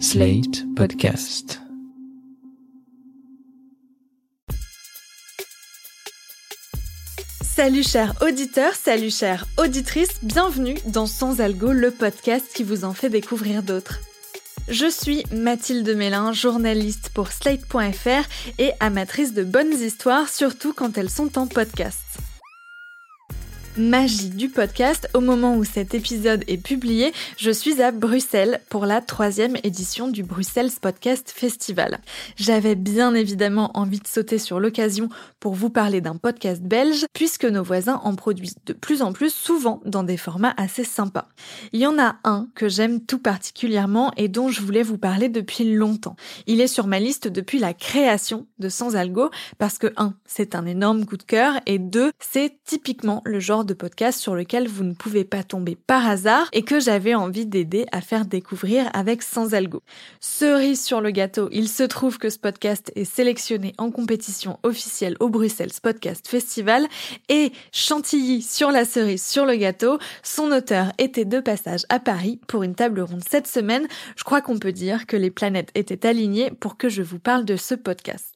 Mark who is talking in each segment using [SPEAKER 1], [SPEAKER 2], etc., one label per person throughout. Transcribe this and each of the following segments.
[SPEAKER 1] Slate Podcast.
[SPEAKER 2] Salut chers auditeurs, salut chères auditrices, bienvenue dans Sans Algo, le podcast qui vous en fait découvrir d'autres. Je suis Mathilde Mélin, journaliste pour Slate.fr et amatrice de bonnes histoires, surtout quand elles sont en podcast magie du podcast. Au moment où cet épisode est publié, je suis à Bruxelles pour la troisième édition du Bruxelles Podcast Festival. J'avais bien évidemment envie de sauter sur l'occasion pour vous parler d'un podcast belge, puisque nos voisins en produisent de plus en plus souvent dans des formats assez sympas. Il y en a un que j'aime tout particulièrement et dont je voulais vous parler depuis longtemps. Il est sur ma liste depuis la création de Sans Algo, parce que 1. C'est un énorme coup de cœur, et 2. C'est typiquement le genre de podcast sur lequel vous ne pouvez pas tomber par hasard et que j'avais envie d'aider à faire découvrir avec Sans Algo. Cerise sur le gâteau, il se trouve que ce podcast est sélectionné en compétition officielle au Bruxelles Podcast Festival et chantilly sur la cerise sur le gâteau, son auteur était de passage à Paris pour une table ronde cette semaine. Je crois qu'on peut dire que les planètes étaient alignées pour que je vous parle de ce podcast.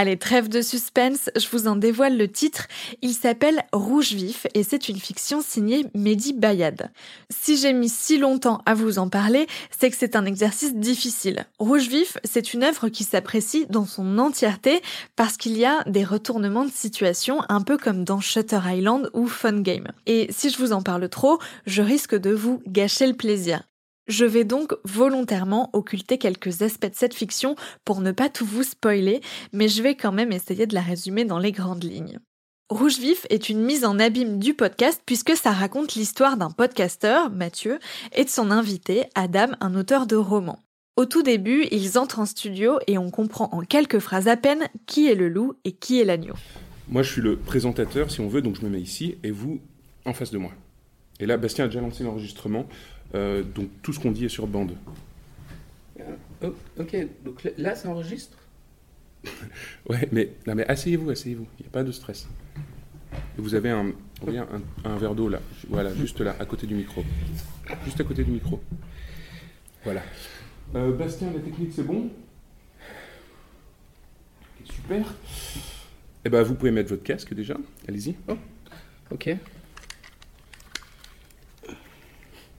[SPEAKER 2] Allez, trêve de suspense, je vous en dévoile le titre. Il s'appelle Rouge Vif et c'est une fiction signée Mehdi Bayad. Si j'ai mis si longtemps à vous en parler, c'est que c'est un exercice difficile. Rouge Vif, c'est une œuvre qui s'apprécie dans son entièreté parce qu'il y a des retournements de situation un peu comme dans Shutter Island ou Fun Game. Et si je vous en parle trop, je risque de vous gâcher le plaisir. Je vais donc volontairement occulter quelques aspects de cette fiction pour ne pas tout vous spoiler, mais je vais quand même essayer de la résumer dans les grandes lignes. Rouge Vif est une mise en abîme du podcast puisque ça raconte l'histoire d'un podcasteur, Mathieu, et de son invité, Adam, un auteur de romans. Au tout début, ils entrent en studio et on comprend en quelques phrases à peine qui est le loup et qui est l'agneau.
[SPEAKER 3] Moi, je suis le présentateur, si on veut, donc je me mets ici, et vous en face de moi. Et là, Bastien a déjà lancé l'enregistrement. Euh, donc tout ce qu'on dit est sur bande.
[SPEAKER 4] Oh, ok, donc là ça enregistre?
[SPEAKER 3] Ouais, mais, non, mais asseyez-vous, asseyez-vous, il n'y a pas de stress. vous avez un, un, verre d'eau là, voilà, juste là, à côté du micro. Juste à côté du micro. Voilà. Euh, Bastien, la technique c'est bon? Super. Eh ben, vous pouvez mettre votre casque déjà, allez-y.
[SPEAKER 4] Oh, ok.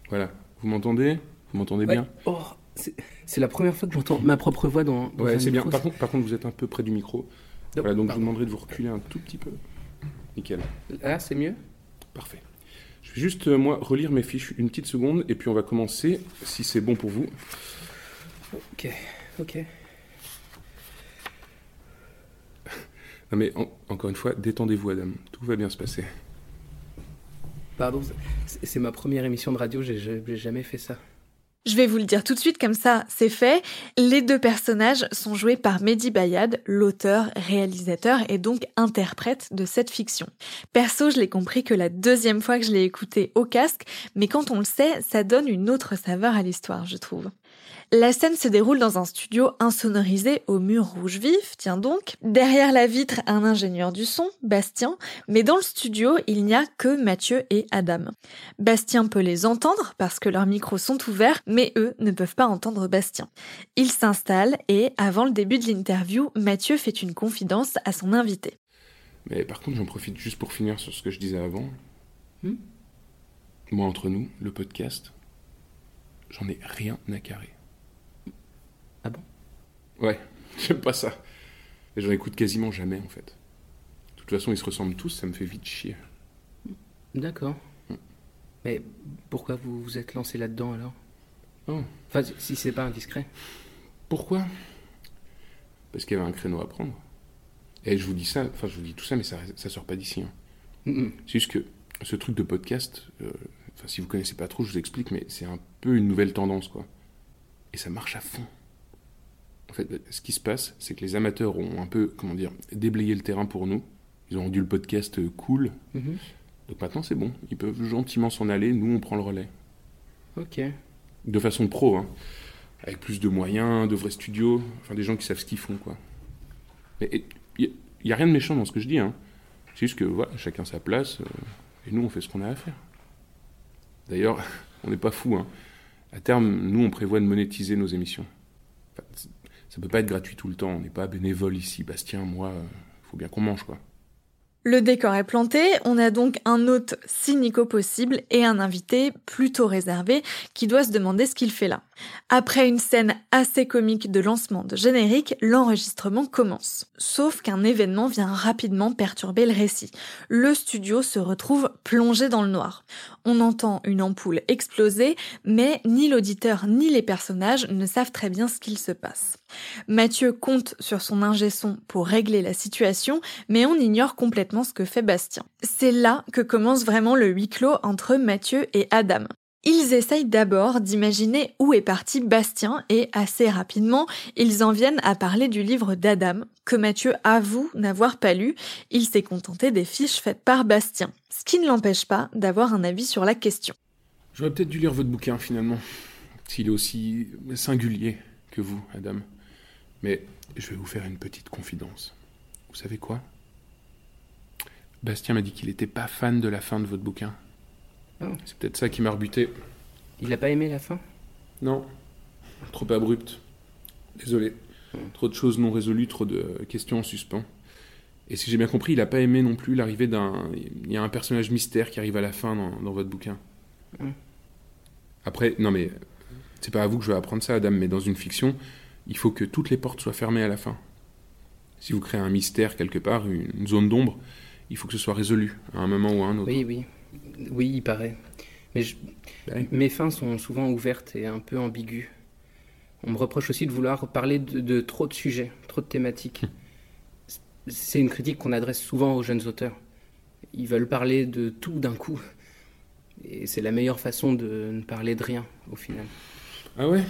[SPEAKER 3] Voilà. Vous m'entendez? Vous m'entendez bien?
[SPEAKER 4] Oh, C'est la première fois que j'entends ma propre voix dans. dans
[SPEAKER 3] ouais, c'est bien. Par contre, par contre, vous êtes un peu près du micro. voilà, donc je vous demanderai de vous reculer un tout petit peu. Nickel.
[SPEAKER 4] Là, c'est mieux?
[SPEAKER 3] Parfait. Je vais juste, euh, moi, relire mes fiches une petite seconde et puis on va commencer, si c'est bon pour vous.
[SPEAKER 4] Ok, ok.
[SPEAKER 3] Non mais, encore une fois, détendez-vous, Adam. Tout va bien se passer.
[SPEAKER 4] Pardon, c'est ma première émission de radio, j'ai jamais fait ça.
[SPEAKER 2] Je vais vous le dire tout de suite, comme ça c'est fait. Les deux personnages sont joués par Mehdi Bayad, l'auteur, réalisateur et donc interprète de cette fiction. Perso, je l'ai compris que la deuxième fois que je l'ai écouté au casque, mais quand on le sait, ça donne une autre saveur à l'histoire, je trouve. La scène se déroule dans un studio insonorisé au mur rouge vif, tiens donc. Derrière la vitre, un ingénieur du son, Bastien, mais dans le studio, il n'y a que Mathieu et Adam. Bastien peut les entendre parce que leurs micros sont ouverts, mais eux ne peuvent pas entendre Bastien. Il s'installe et, avant le début de l'interview, Mathieu fait une confidence à son invité.
[SPEAKER 3] Mais par contre, j'en profite juste pour finir sur ce que je disais avant. Hmm? Moi, entre nous, le podcast, j'en ai rien à carrer.
[SPEAKER 4] Ah bon?
[SPEAKER 3] Ouais, j'aime pas ça. Et j'en écoute quasiment jamais en fait. De toute façon, ils se ressemblent tous, ça me fait vite chier.
[SPEAKER 4] D'accord. Mm. Mais pourquoi vous vous êtes lancé là-dedans alors? Oh. Enfin, si c'est pas indiscret.
[SPEAKER 3] Pourquoi? Parce qu'il y avait un créneau à prendre. Et je vous dis ça, enfin je vous dis tout ça, mais ça, ça sort pas d'ici. Hein. C'est juste que ce truc de podcast, euh, enfin si vous connaissez pas trop, je vous explique, mais c'est un peu une nouvelle tendance quoi. Et ça marche à fond. En fait, ce qui se passe, c'est que les amateurs ont un peu, comment dire, déblayé le terrain pour nous. Ils ont rendu le podcast cool. Mhm. Donc maintenant, c'est bon. Ils peuvent gentiment s'en aller. Nous, on prend le relais.
[SPEAKER 4] Ok.
[SPEAKER 3] De façon pro, hein. Avec plus de moyens, de vrais studios. Enfin, des gens qui savent ce qu'ils font, quoi. Il n'y a, rien de méchant dans ce que je dis, hein. C'est juste que, voilà, chacun sa place. Euh, et nous, on fait ce qu'on a à faire. D'ailleurs, on n'est pas fous, hein. À terme, nous, on prévoit de monétiser nos émissions. Ça peut pas être gratuit tout le temps. On n'est pas bénévole ici. Bastien, moi, il faut bien qu'on mange, quoi.
[SPEAKER 2] Le décor est planté, on a donc un hôte cynico possible et un invité plutôt réservé qui doit se demander ce qu'il fait là. Après une scène assez comique de lancement de générique, l'enregistrement commence. Sauf qu'un événement vient rapidement perturber le récit. Le studio se retrouve plongé dans le noir. On entend une ampoule exploser, mais ni l'auditeur ni les personnages ne savent très bien ce qu'il se passe. Mathieu compte sur son ingé son pour régler la situation, mais on ignore complètement ce que fait Bastien. C'est là que commence vraiment le huis clos entre Mathieu et Adam. Ils essayent d'abord d'imaginer où est parti Bastien et assez rapidement, ils en viennent à parler du livre d'Adam, que Mathieu avoue n'avoir pas lu. Il s'est contenté des fiches faites par Bastien, ce qui ne l'empêche pas d'avoir un avis sur la question.
[SPEAKER 3] J'aurais peut-être dû lire votre bouquin finalement, s'il est aussi singulier que vous, Adam. Mais je vais vous faire une petite confidence. Vous savez quoi? Bastien m'a dit qu'il n'était pas fan de la fin de votre bouquin.
[SPEAKER 4] Oh.
[SPEAKER 3] C'est peut-être ça qui m'a rebuté.
[SPEAKER 4] Il n'a pas aimé la fin?
[SPEAKER 3] Non. Trop abrupte. Désolé. Trop de choses non résolues, trop de questions en suspens. Et si j'ai bien compris, il n'a pas aimé non plus l'arrivée d'un. Il y a un personnage mystère qui arrive à la fin dans, votre bouquin.
[SPEAKER 4] Hmm.
[SPEAKER 3] Après, non mais. C'est pas à vous que je vais apprendre ça, Adam, mais dans une fiction, il faut que toutes les portes soient fermées à la fin. Si vous créez un mystère quelque part, une zone d'ombre, il faut que ce soit résolu à un moment ou à un autre.
[SPEAKER 4] Oui, oui. Oui, il paraît. Mais ben mes fins sont souvent ouvertes et un peu ambiguës. On me reproche aussi de vouloir parler de, trop de sujets, trop de thématiques. C'est une critique qu'on adresse souvent aux jeunes auteurs. Ils veulent parler de tout d'un coup. Et c'est la meilleure façon de ne parler de rien, au final.
[SPEAKER 3] Ah ouais?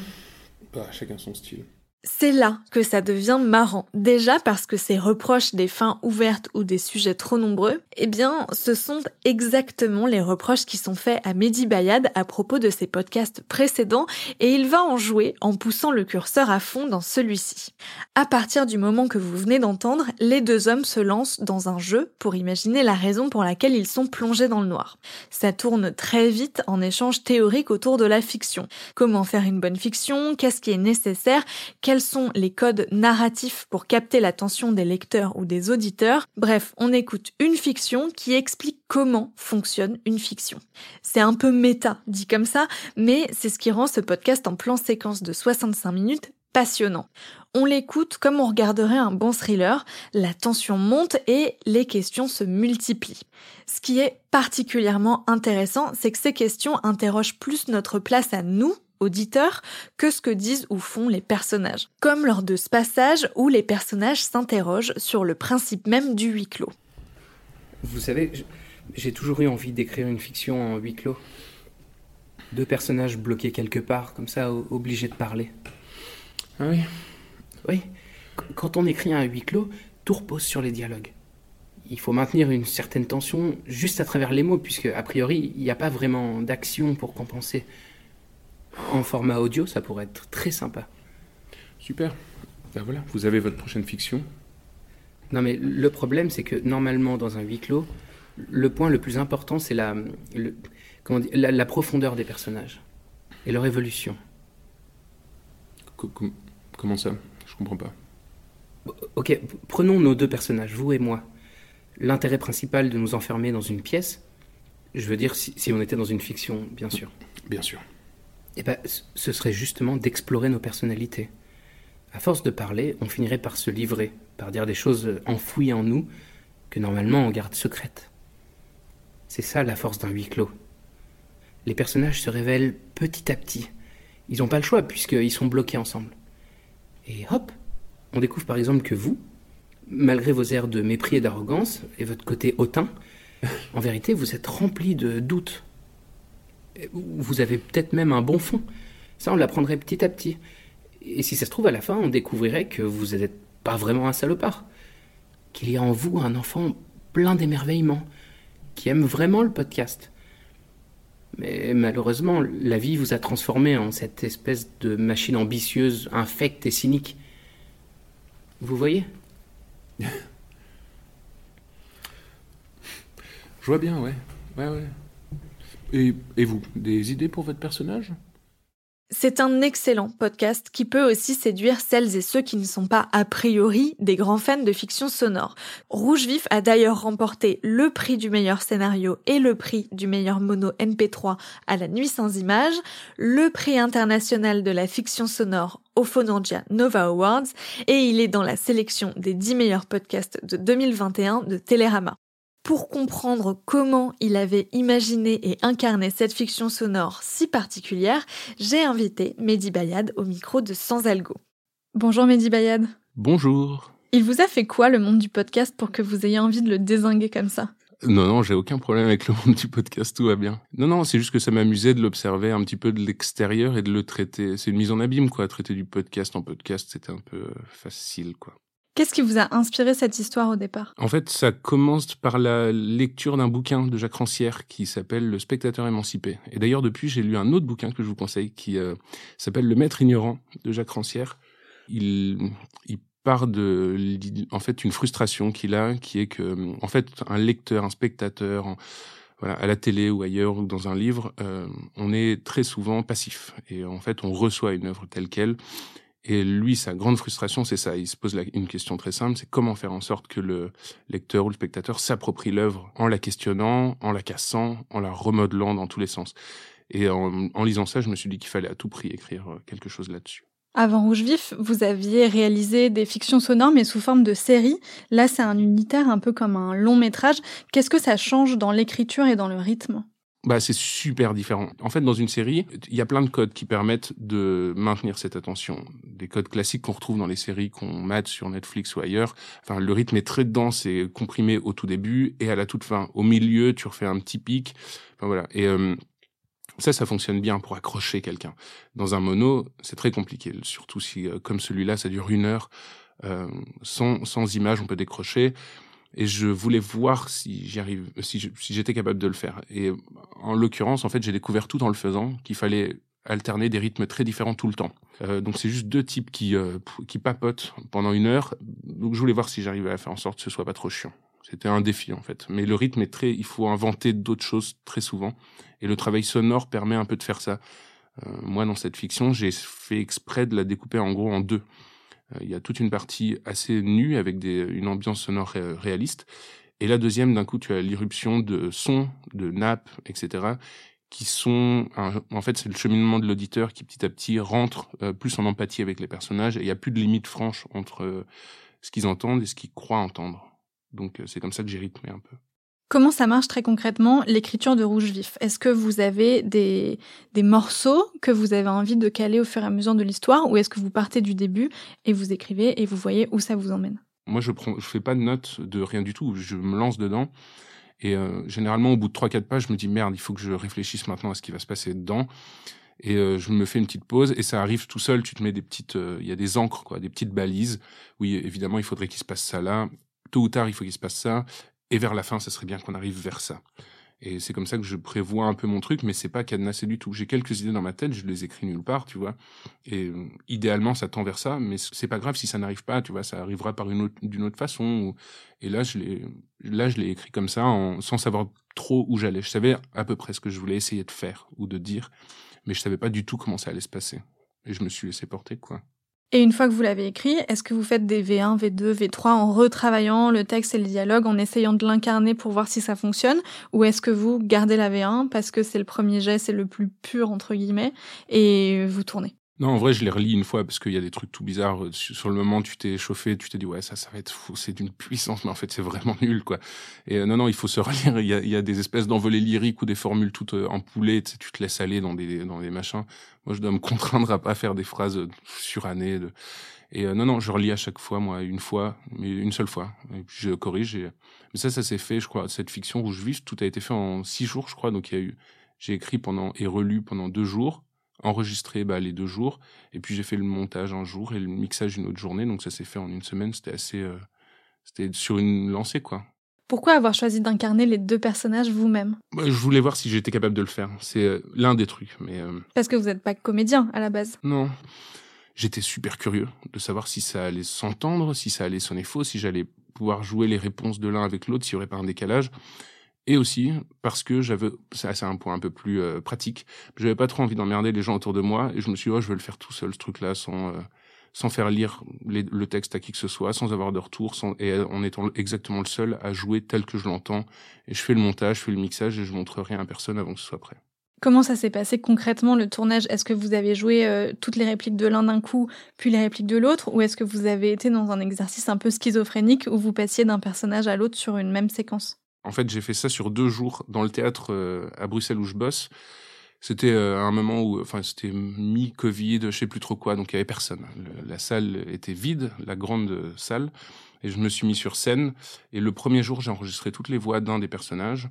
[SPEAKER 3] Bah, chacun son style.
[SPEAKER 2] C'est là que ça devient marrant. Déjà parce que ces reproches des fins ouvertes ou des sujets trop nombreux, eh bien, ce sont exactement les reproches qui sont faits à Mehdi Bayad à propos de ses podcasts précédents et il va en jouer en poussant le curseur à fond dans celui-ci. À partir du moment que vous venez d'entendre, les deux hommes se lancent dans un jeu pour imaginer la raison pour laquelle ils sont plongés dans le noir. Ça tourne très vite en échange théorique autour de la fiction. Comment faire une bonne fiction? Qu'est-ce qui est nécessaire? Quels sont les codes narratifs pour capter l'attention des lecteurs ou des auditeurs. Bref, on écoute une fiction qui explique comment fonctionne une fiction. C'est un peu méta, dit comme ça, mais c'est ce qui rend ce podcast en plan séquence de 65 minutes passionnant. On l'écoute comme on regarderait un bon thriller, la tension monte et les questions se multiplient. Ce qui est particulièrement intéressant, c'est que ces questions interrogent plus notre place à nous auditeur que ce que disent ou font les personnages. Comme lors de ce passage où les personnages s'interrogent sur le principe même du huis clos.
[SPEAKER 4] Vous savez, j'ai toujours eu envie d'écrire une fiction en huis clos. Deux personnages bloqués quelque part, comme ça, obligés de parler.
[SPEAKER 3] Ah oui
[SPEAKER 4] Oui. Quand on écrit un huis clos, tout repose sur les dialogues. Il faut maintenir une certaine tension juste à travers les mots, puisque, a priori, il n'y a pas vraiment d'action pour compenser. En format audio, ça pourrait être très sympa.
[SPEAKER 3] Super. Ben voilà, vous avez votre prochaine fiction.
[SPEAKER 4] Non mais le problème, c'est que normalement, dans un huis clos, le point le plus important, c'est la, comment la, profondeur des personnages et leur évolution.
[SPEAKER 3] comment ça? Je comprends pas.
[SPEAKER 4] Ok, prenons nos deux personnages, vous et moi. L'intérêt principal de nous enfermer dans une pièce, je veux dire si on était dans une fiction, bien sûr.
[SPEAKER 3] Bien sûr
[SPEAKER 4] eh ben, ce serait justement d'explorer nos personnalités. À force de parler, on finirait par se livrer, par dire des choses enfouies en nous que normalement on garde secrètes. C'est ça la force d'un huis clos. Les personnages se révèlent petit à petit. Ils n'ont pas le choix puisqu'ils sont bloqués ensemble. Et hop, on découvre par exemple que vous, malgré vos airs de mépris et d'arrogance et votre côté hautain, en vérité vous êtes rempli de doutes, vous avez peut-être même un bon fond. Ça, on l'apprendrait petit à petit. Et si ça se trouve, à la fin, on découvrirait que vous n'êtes pas vraiment un salopard. Qu'il y a en vous un enfant plein d'émerveillement, qui aime vraiment le podcast. Mais malheureusement, la vie vous a transformé en cette espèce de machine ambitieuse, infecte et cynique. Vous voyez?
[SPEAKER 3] Je vois bien, ouais. Ouais, ouais. Et, vous, des idées pour votre personnage?
[SPEAKER 2] C'est un excellent podcast qui peut aussi séduire celles et ceux qui ne sont pas a priori des grands fans de fiction sonore. Rouge Vif a d'ailleurs remporté le prix du meilleur scénario et le prix du meilleur mono MP3 à la nuit sans images, le prix international de la fiction sonore au Phonangia Nova Awards et il est dans la sélection des 10 meilleurs podcasts de 2021 de Télérama. Pour comprendre comment il avait imaginé et incarné cette fiction sonore si particulière, j'ai invité Mehdi Bayad au micro de Sans Algo. Bonjour Mehdi Bayad.
[SPEAKER 3] Bonjour.
[SPEAKER 2] Il vous a fait quoi le monde du podcast pour que vous ayez envie de le désinguer comme ça?
[SPEAKER 3] Non, non, j'ai aucun problème avec le monde du podcast, tout va bien. Non, non, c'est juste que ça m'amusait de l'observer un petit peu de l'extérieur et de le traiter. C'est une mise en abîme, quoi. Traiter du podcast en podcast, c'était un peu facile, quoi.
[SPEAKER 2] Qu'est-ce qui vous a inspiré cette histoire au départ?
[SPEAKER 3] En fait, ça commence par la lecture d'un bouquin de Jacques Rancière qui s'appelle Le spectateur émancipé. Et d'ailleurs, depuis, j'ai lu un autre bouquin que je vous conseille qui euh, s'appelle Le maître ignorant de Jacques Rancière. Il, part de, en fait, une frustration qu'il a, qui est que, en fait, un lecteur, un spectateur, à la télé ou ailleurs ou dans un livre, euh, on est très souvent passif. Et en fait, on reçoit une œuvre telle qu'elle et lui, sa grande frustration, c'est ça. Il se pose une question très simple, c'est comment faire en sorte que le lecteur ou le spectateur s'approprie l'œuvre en la questionnant, en la cassant, en la remodelant dans tous les sens. Et en, lisant ça, je me suis dit qu'il fallait à tout prix écrire euh, quelque chose là-dessus.
[SPEAKER 2] Avant Rouge Vif, vous aviez réalisé des fictions sonores, mais sous forme de série. Là, c'est un unitaire, un peu comme un long métrage. Qu'est-ce que ça change dans l'écriture et dans le rythme?
[SPEAKER 3] Bah, c'est super différent. En fait, dans une série, il y a plein de codes qui permettent de maintenir cette attention. Des codes classiques qu'on retrouve dans les séries qu'on mate sur Netflix ou ailleurs. Enfin, le rythme est très dense et comprimé au tout début et à la toute fin. Au milieu, tu refais un petit pic. Enfin, voilà. Et euh, ça, ça fonctionne bien pour accrocher quelqu'un. Dans un mono, c'est très compliqué. Surtout si, euh, comme celui-là, ça dure une heure. Euh, sans, sans image, on peut décrocher et je voulais voir si j'y si j'étais capable de le faire. Et en l'occurrence, en fait, j'ai découvert tout en le faisant qu'il fallait alterner des rythmes très différents tout le temps. Euh, donc c'est juste deux types qui euh, qui papotent pendant une heure. Donc je voulais voir si j'arrivais à faire en sorte que ce soit pas trop chiant. C'était un défi en fait. Mais le rythme est très, il faut inventer d'autres choses très souvent. Et le travail sonore permet un peu de faire ça. Euh, moi, dans cette fiction, j'ai fait exprès de la découper en gros en deux. Euh, il y a toute une partie assez nue avec des, une ambiance sonore réaliste. Et la deuxième, d'un coup, tu as l'irruption de sons, de nappes, etc., qui sont, en fait, c'est le cheminement de l'auditeur qui petit à petit rentre euh, plus en empathie avec les personnages. Et il n'y a plus de limite franche entre euh, ce qu'ils entendent et ce qu'ils croient entendre. Donc c'est comme ça que j'ai rythmé un peu.
[SPEAKER 2] Comment ça marche très concrètement l'écriture de Rouge Vif? Est-ce que vous avez des, des morceaux que vous avez envie de caler au fur et à mesure de l'histoire ou est-ce que vous partez du début et vous écrivez et vous voyez où ça vous emmène?
[SPEAKER 3] Moi, je prends, je fais pas de notes de rien du tout. Je me lance dedans et euh, généralement, au bout de 3-4 pages, je me dis merde, il faut que je réfléchisse maintenant à ce qui va se passer dedans. Et euh, je me fais une petite pause et ça arrive tout seul. Tu te mets des petites, euh, il y a des encres quoi, des petites balises. Oui, évidemment, il faudrait qu'il se passe ça là. Tôt ou tard, il faut qu'il se passe ça. Et vers la fin, ça serait bien qu'on arrive vers ça. Et c'est comme ça que je prévois un peu mon truc, mais c'est pas cadenassé du tout. J'ai quelques idées dans ma tête, je les écris nulle part, tu vois. Et euh, idéalement, ça tend vers ça, mais c'est pas grave si ça n'arrive pas, tu vois. Ça arrivera par une autre, d'une autre façon. Et là, je l'ai, là, je l'ai écrit comme ça, sans savoir trop où j'allais. Je savais à peu près ce que je voulais essayer de faire ou de dire, mais je savais pas du tout comment ça allait se passer. Et je me suis laissé porter, quoi.
[SPEAKER 2] Et une fois que vous l'avez écrit, est-ce que vous faites des V1, V2, V3 en retravaillant le texte et le dialogue, en essayant de l'incarner pour voir si ça fonctionne? Ou est-ce que vous gardez la V1 parce que c'est le premier jet, c'est le plus pur, entre guillemets, et vous tournez?
[SPEAKER 3] Non, en vrai, je l'ai relis une fois parce qu'il y a des trucs tout bizarres. Sur le moment, tu t'es chauffé, tu t'es dit ouais, ça, ça va être fou, c'est d'une puissance, mais en fait, c'est vraiment nul, quoi. Et euh, non, non, il faut se relire. Il y a, des espèces d'envolées lyriques ou des formules toutes euh, empoulées. Tu, sais, tu te laisses aller dans des dans des machins. Moi, je dois me contraindre à pas faire des phrases euh, surannées. Et non, non, je relis à chaque fois, moi, une fois, mais une seule fois. Et puis je corrige. Mais ça, ça s'est fait, je crois. Cette fiction Rouge Vif, tout a été fait en six jours, je crois. Donc il y a eu, j'ai écrit pendant et relu pendant deux jours enregistré bah, les deux jours, et puis j'ai fait le montage un jour et le mixage une autre journée, donc ça s'est fait en une semaine, c'était assez... Euh, c'était sur une lancée, quoi.
[SPEAKER 2] Pourquoi avoir choisi d'incarner les deux personnages vous-même?
[SPEAKER 3] Bah, Je voulais voir si j'étais capable de le faire. C'est euh, l'un des trucs, mais... Euh,
[SPEAKER 2] Parce que vous n'êtes pas comédien, à la base
[SPEAKER 3] Non. J'étais super curieux de savoir si ça allait s'entendre, si ça allait sonner faux, si j'allais pouvoir jouer les réponses de l'un avec l'autre, s'il n'y aurait pas un décalage. Et aussi parce que j'avais, ça c'est un point un peu plus euh, pratique, j'avais pas trop envie d'emmerder les gens autour de moi et je me suis dit, oh, je vais le faire tout seul ce truc-là sans euh, sans faire lire le texte à qui que ce soit, sans avoir de retour, sans, et en étant exactement le seul à jouer tel que je l'entends. Et je fais le montage, je fais le mixage et je montre rien à personne avant que ce soit prêt.
[SPEAKER 2] Comment ça s'est passé concrètement le tournage? Est-ce que vous avez joué euh, toutes les répliques de l'un d'un coup, puis les répliques de l'autre, ou est-ce que vous avez été dans un exercice un peu schizophrénique où vous passiez d'un personnage à l'autre sur une même séquence?
[SPEAKER 3] En fait, j'ai fait ça sur deux jours dans le théâtre euh, à Bruxelles où je bosse. C'était euh, un moment où, enfin, c'était mi-Covid, je sais plus trop quoi, donc il y avait personne. la salle était vide, la grande salle, et je me suis mis sur scène. Et le premier jour, j'ai enregistré toutes les voix d'un des personnages.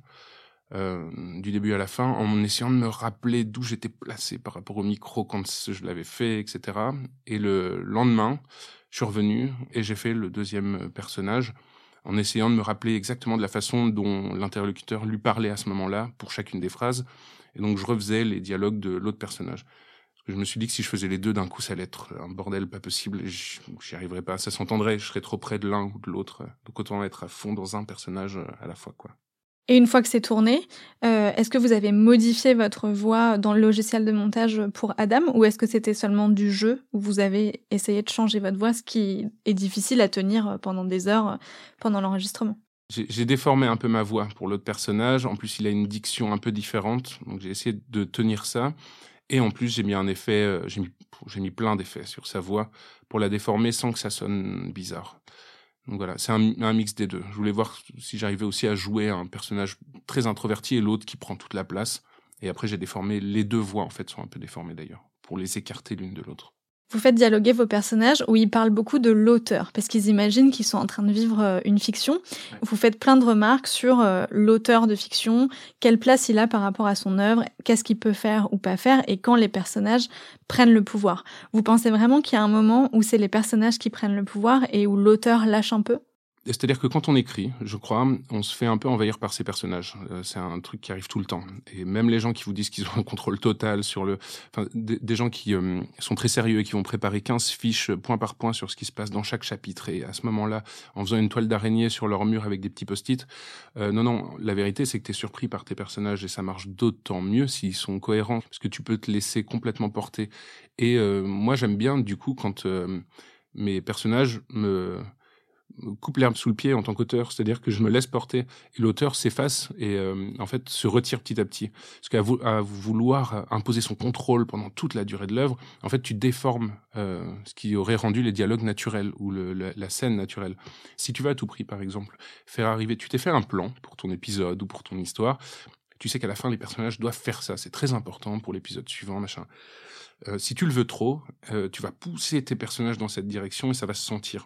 [SPEAKER 3] Euh, du début à la fin, en essayant de me rappeler d'où j'étais placé par rapport au micro quand je l'avais fait, etc. Et le lendemain, je suis revenu et j'ai fait le deuxième personnage en essayant de me rappeler exactement de la façon dont l'interlocuteur lui parlait à ce moment-là pour chacune des phrases. Et donc je refaisais les dialogues de l'autre personnage. Je me suis dit que si je faisais les deux d'un coup, ça allait être un bordel pas possible. J'y arriverais pas. Ça s'entendrait. Je serais trop près de l'un ou de l'autre. Donc autant être à fond dans un personnage à la fois, quoi.
[SPEAKER 2] Et une fois que c'est tourné, euh, est-ce que vous avez modifié votre voix dans le logiciel de montage pour Adam ou est-ce que c'était seulement du jeu où vous avez essayé de changer votre voix, ce qui est difficile à tenir pendant des heures pendant l'enregistrement?
[SPEAKER 3] J'ai déformé un peu ma voix pour l'autre personnage. En plus, il a une diction un peu différente, donc j'ai essayé de tenir ça. Et en plus, j'ai mis un effet, euh, j'ai mis, j'ai mis plein d'effets sur sa voix pour la déformer sans que ça sonne bizarre. Donc voilà, c'est un, mix des deux. Je voulais voir si j'arrivais aussi à jouer un personnage très introverti et l'autre qui prend toute la place. Et après, j'ai déformé les deux voix, en fait, sont un peu déformées d'ailleurs, pour les écarter l'une de l'autre.
[SPEAKER 2] Vous faites dialoguer vos personnages où ils parlent beaucoup de l'auteur, parce qu'ils imaginent qu'ils sont en train de vivre euh, une fiction. Vous faites plein de remarques sur euh, l'auteur de fiction, quelle place il a par rapport à son œuvre, qu'est-ce qu'il peut faire ou pas faire, et quand les personnages prennent le pouvoir. Vous pensez vraiment qu'il y a un moment où c'est les personnages qui prennent le pouvoir et où l'auteur lâche un peu?
[SPEAKER 3] C'est-à-dire que quand on écrit, je crois, on se fait un peu envahir par ces personnages. Euh, c'est un truc qui arrive tout le temps. Et même les gens qui vous disent qu'ils ont un contrôle total sur le... Enfin, des, gens qui euh, sont très sérieux et qui vont préparer 15 fiches point par point sur ce qui se passe dans chaque chapitre. Et à ce moment-là, en faisant une toile d'araignée sur leur mur avec des petits post-it. Euh, non, non, la vérité, c'est que tu es surpris par tes personnages et ça marche d'autant mieux s'ils sont cohérents. Parce que tu peux te laisser complètement porter. Et moi, j'aime bien, du coup, quand mes personnages me coupe l'herbe sous le pied en tant qu'auteur, c'est-à-dire que je me laisse porter et l'auteur s'efface et euh, en fait se retire petit à petit. Parce qu'à vouloir imposer son contrôle pendant toute la durée de l'œuvre, en fait tu déformes euh, ce qui aurait rendu les dialogues naturels ou la, scène naturelle. Si tu vas à tout prix, par exemple, faire arriver, tu t'es fait un plan pour ton épisode ou pour ton histoire, tu sais qu'à la fin les personnages doivent faire ça, c'est très important pour l'épisode suivant, machin. Euh, si tu le veux trop, tu vas pousser tes personnages dans cette direction et ça va se sentir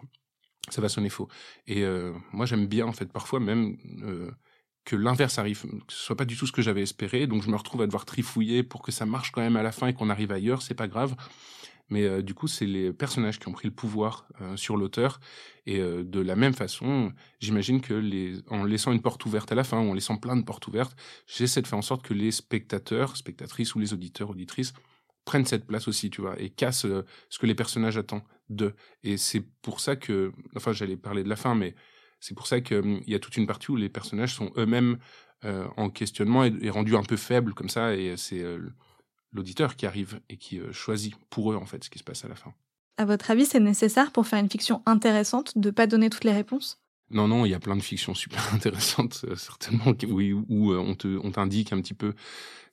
[SPEAKER 3] ça va sonner faux. Et euh, moi, j'aime bien, en fait, parfois même euh, que l'inverse arrive, que ce soit pas du tout ce que j'avais espéré. Donc, je me retrouve à devoir trifouiller pour que ça marche quand même à la fin et qu'on arrive ailleurs. C'est pas grave. Mais euh, du coup, c'est les personnages qui ont pris le pouvoir sur l'auteur. Et de la même façon, j'imagine que les, en laissant une porte ouverte à la fin, ou en laissant plein de portes ouvertes, j'essaie de faire en sorte que les spectateurs, spectatrices ou les auditeurs, auditrices, prennent cette place aussi, tu vois, et cassent ce que les personnages attendent de. Et c'est pour ça que, enfin, j'allais parler de la fin, mais c'est pour ça qu'il hum, y a toute une partie où les personnages sont eux-mêmes euh, en questionnement et, rendus un peu faibles comme ça, et c'est euh, l'auditeur qui arrive et qui euh, choisit pour eux en fait ce qui se passe à la fin.
[SPEAKER 2] À votre avis, c'est nécessaire pour faire une fiction intéressante de pas donner toutes les réponses?
[SPEAKER 3] Non, non, il y a plein de fictions super intéressantes, certainement, oui, où on te, on t'indique un petit peu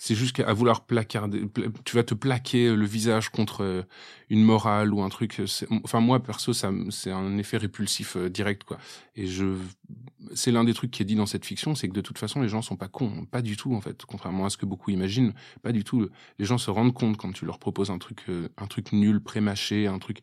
[SPEAKER 3] c'est juste qu'à vouloir placarder, tu vas te plaquer le visage contre euh, une morale ou un truc. Enfin, moi, perso, ça, c'est un effet répulsif euh, direct, quoi. Et je, c'est l'un des trucs qui est dit dans cette fiction, c'est que de toute façon, les gens sont pas cons. Pas du tout, en fait. Contrairement à ce que beaucoup imaginent. Pas du tout. Les gens se rendent compte quand tu leur proposes un truc, euh, un truc nul, prémâché, un truc,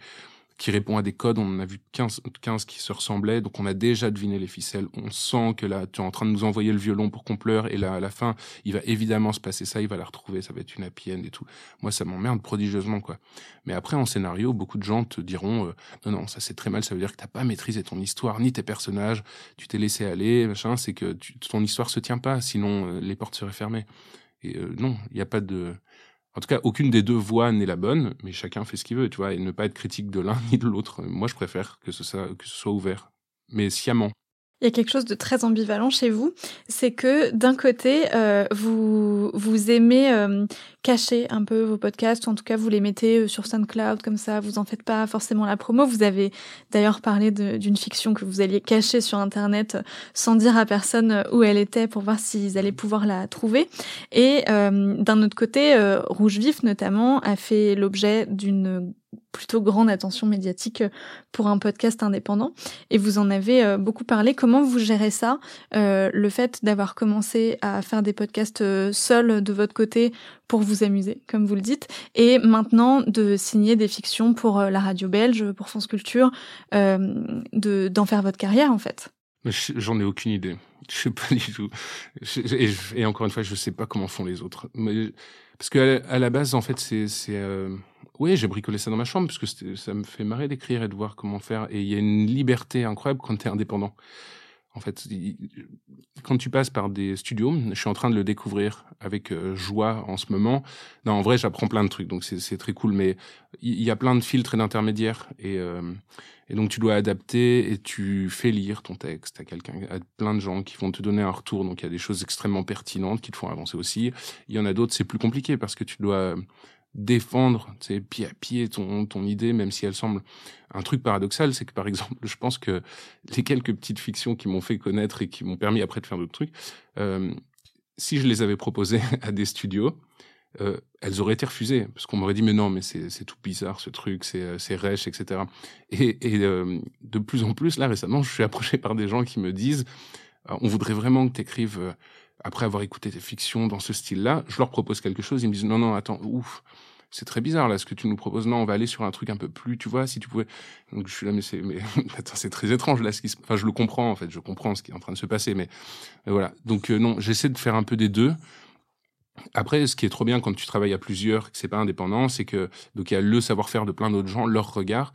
[SPEAKER 3] qui répond à des codes. On en a vu 15, 15 qui se ressemblaient, donc on a déjà deviné les ficelles. On sent que là, tu es en train de nous envoyer le violon pour qu'on pleure, et là, à la fin, il va évidemment se passer ça, il va la retrouver, ça va être une happy et tout. Moi, ça m'emmerde prodigieusement, quoi. Mais après, en scénario, beaucoup de gens te diront, euh, non, non, ça c'est très mal, ça veut dire que t'as pas maîtrisé ton histoire, ni tes personnages, tu t'es laissé aller, machin, c'est que ton histoire se tient pas, sinon euh, les portes seraient fermées. Et euh, non, il n'y a pas de en tout cas, aucune des deux voix n'est la bonne, mais chacun fait ce qu'il veut, tu vois, et ne pas être critique de l'un ni de l'autre. Moi, je préfère que ce, soit, que ce soit ouvert, mais sciemment.
[SPEAKER 2] Il y a quelque chose de très ambivalent chez vous, c'est que d'un côté, euh, vous vous aimez euh, cacher un peu vos podcasts, ou en tout cas vous les mettez euh, sur SoundCloud comme ça, vous en faites pas forcément la promo. Vous avez d'ailleurs parlé d'une fiction que vous alliez cacher sur Internet sans dire à personne où elle était pour voir s'ils allaient pouvoir la trouver. Et d'un autre côté, Rouge Vif notamment a fait l'objet d'une plutôt grande attention médiatique pour un podcast indépendant. Et vous en avez euh, beaucoup parlé. Comment vous gérez ça euh, Le fait d'avoir commencé à faire des podcasts euh, seuls de votre côté pour vous amuser, comme vous le dites, et maintenant de signer des fictions pour la radio belge, pour France Culture, de d'en faire votre carrière en fait?
[SPEAKER 3] J'en ai aucune idée. Je sais pas du tout. et, encore une fois, je sais pas comment font les autres. Parce que à la base, en fait, c'est oui, j'ai bricolé ça dans ma chambre parce que ça me fait marrer d'écrire et de voir comment faire. Et il y a une liberté incroyable quand tu es indépendant. En fait, quand tu passes par des studios, je suis en train de le découvrir avec euh, joie en ce moment. Non, en vrai, j'apprends plein de trucs, donc c'est très cool. Mais il y a plein de filtres et d'intermédiaires, et, euh, et donc tu dois adapter et tu fais lire ton texte à quelqu'un, à plein de gens qui vont te donner un retour. Donc il y a des choses extrêmement pertinentes qui te font avancer aussi. Il y en a d'autres, c'est plus compliqué parce que tu dois défendre pied à pied ton, ton idée, même si elle semble un truc paradoxal, c'est que par exemple, je pense que les quelques petites fictions qui m'ont fait connaître et qui m'ont permis après de faire d'autres trucs, euh, si je les avais proposées à des studios, euh, elles auraient été refusées parce qu'on m'aurait dit mais non mais c'est tout bizarre ce truc c'est euh, c'est rêche etc et, de plus en plus là récemment je suis approché par des gens qui me disent on voudrait vraiment que tu écrives après avoir écouté tes fictions dans ce style-là, je leur propose quelque chose, ils me disent non, non, attends, ouf, c'est très bizarre là ce que tu nous proposes. Non, on va aller sur un truc un peu plus, tu vois, si tu pouvais. Donc je suis là, mais c'est, mais attends, c'est très étrange là ce qui se. Enfin, je le comprends en fait, je comprends ce qui est en train de se passer, mais, voilà. Donc euh, non, j'essaie de faire un peu des deux. Après, ce qui est trop bien quand tu travailles à plusieurs, que c'est pas indépendant, c'est que donc il y a le savoir-faire de plein d'autres gens, leur regard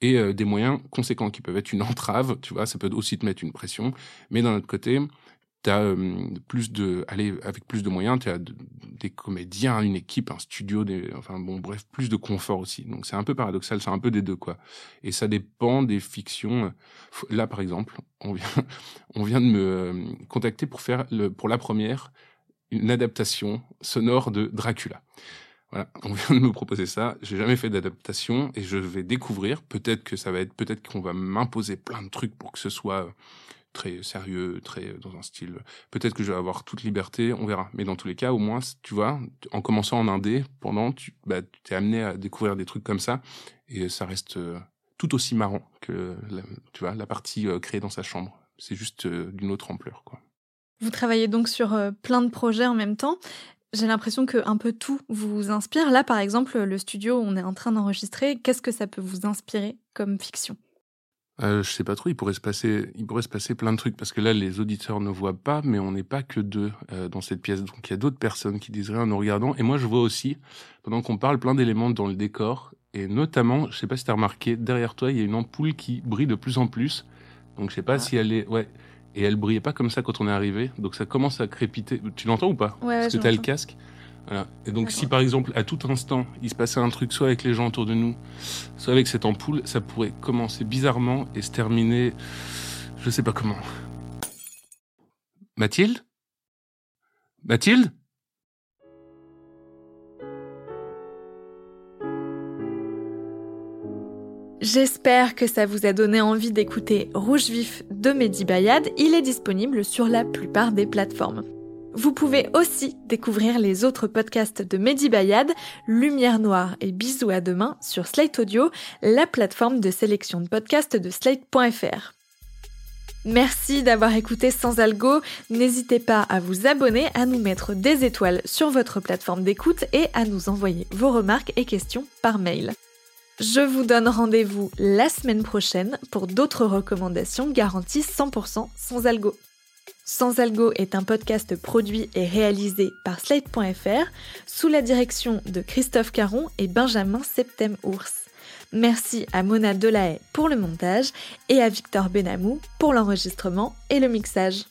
[SPEAKER 3] et euh, des moyens conséquents qui peuvent être une entrave, tu vois, ça peut aussi te mettre une pression, mais d'un autre côté, tu as euh, plus de aller avec plus de moyens tu as des comédiens une équipe un studio enfin bon bref plus de confort aussi donc c'est un peu paradoxal c'est un peu des deux quoi et ça dépend des fictions là par exemple on vient on vient de me euh, contacter pour faire le pour la première une adaptation sonore de Dracula voilà, on vient de me proposer ça. J'ai jamais fait d'adaptation et je vais découvrir. Peut-être que ça va être, peut-être qu'on va m'imposer plein de trucs pour que ce soit très sérieux, très dans un style. Peut-être que je vais avoir toute liberté, on verra. Mais dans tous les cas, au moins, tu vois, en commençant en indé, pendant, tu bah, es amené à découvrir des trucs comme ça, et ça reste euh, tout aussi marrant que, la, tu vois, la partie euh, créée dans sa chambre. C'est juste euh, d'une autre ampleur, quoi.
[SPEAKER 2] Vous travaillez donc sur plein de projets en même temps. J'ai l'impression que un peu tout vous inspire. Là, par exemple, le studio où on est en train d'enregistrer, qu'est-ce que ça peut vous inspirer comme fiction?
[SPEAKER 3] Euh, je sais pas trop, il pourrait se passer, il pourrait se passer plein de trucs parce que là, les auditeurs ne voient pas, mais on n'est pas que deux euh, dans cette pièce. Donc il y a d'autres personnes qui disent rien en nous regardant. Et moi, je vois aussi, pendant qu'on parle, plein d'éléments dans le décor. Et notamment, je sais pas si tu as remarqué, derrière toi, il y a une ampoule qui brille de plus en plus. Donc je sais pas ah. si elle est, ouais. Et elle brillait pas comme ça quand on est arrivé. Donc ça commence à crépiter. Tu l'entends ou pas?
[SPEAKER 2] Ouais.
[SPEAKER 3] Parce que t'as le casque. Et donc, si par exemple, à tout instant, il se passait un truc, soit avec les gens autour de nous, soit avec cette ampoule, ça pourrait commencer bizarrement et se terminer, je sais pas comment. Mathilde? Mathilde?
[SPEAKER 2] J'espère que ça vous a donné envie d'écouter Rouge Vif de Mehdi Bayad. Il est disponible sur la plupart des plateformes. Vous pouvez aussi découvrir les autres podcasts de Mehdi Bayad, Lumière Noire et Bisous à demain sur Slate Audio, la plateforme de sélection de podcasts de Slate.fr. Merci d'avoir écouté Sans Algo. N'hésitez pas à vous abonner, à nous mettre des étoiles sur votre plateforme d'écoute et à nous envoyer vos remarques et questions par mail. Je vous donne rendez-vous la semaine prochaine pour d'autres recommandations garanties 100% sans algo. Sans Algo est un podcast produit et réalisé par Slate.fr sous la direction de Christophe Caron et Benjamin Septem-Ours. Merci à Mona Delahaye pour le montage et à Victor Benamou pour l'enregistrement et le mixage.